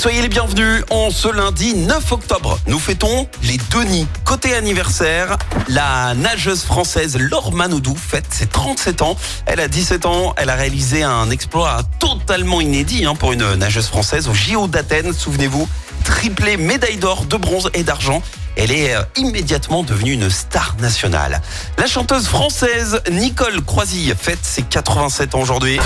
soyez les bienvenus. En ce lundi 9 octobre, nous fêtons les Denis. Côté anniversaire, la nageuse française Laure Manodou fête ses 37 ans. Elle a 17 ans, elle a réalisé un exploit totalement inédit hein, pour une nageuse française au JO d'Athènes. Souvenez-vous, triplé médaille d'or, de bronze et d'argent. Elle est euh, immédiatement devenue une star nationale. La chanteuse française Nicole Croisille fête ses 87 ans aujourd'hui.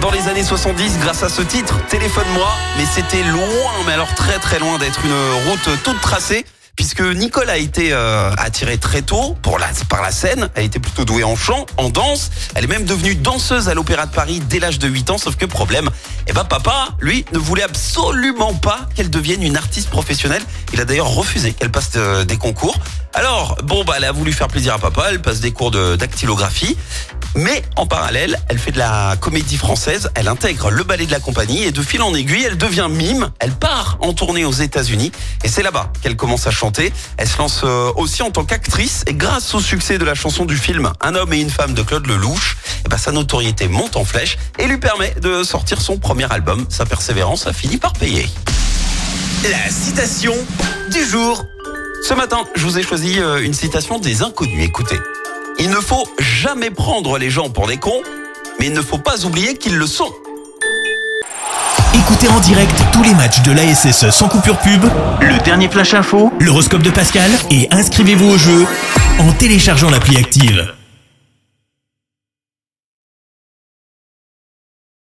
Dans les années 70 grâce à ce titre, Téléphone-moi. Mais c'était loin, mais alors très très loin d'être une route toute tracée. Puisque Nicole a été euh, attirée très tôt par la scène, elle était plutôt douée en chant, en danse, elle est même devenue danseuse à l'Opéra de Paris dès l'âge de 8 ans, sauf que problème, eh ben papa, lui, ne voulait absolument pas qu'elle devienne une artiste professionnelle. Il a d'ailleurs refusé qu'elle passe de- des concours. Alors, bon, bah, elle a voulu faire plaisir à papa, elle passe des cours de dactylographie. Mais en parallèle, elle fait de la comédie française, elle intègre le ballet de la compagnie et de fil en aiguille, elle devient mime, elle part en tournée aux États-Unis et c'est là-bas qu'elle commence à chanter. Elle se lance euh, aussi en tant qu'actrice et grâce au succès de la chanson du film Un homme et une femme de Claude Lelouch, eh ben, sa notoriété monte en flèche et lui permet de sortir son premier album. Sa persévérance a fini par payer. La citation du jour. Ce matin, je vous ai choisi euh, une citation des inconnus. Écoutez, il ne faut jamais prendre les gens pour des cons, mais il ne faut pas oublier qu'ils le sont. Écoutez en direct tous les matchs de l'ASSE sans coupure pub, le dernier flash info, l'horoscope de Pascal et inscrivez-vous au jeu en téléchargeant l'appli active.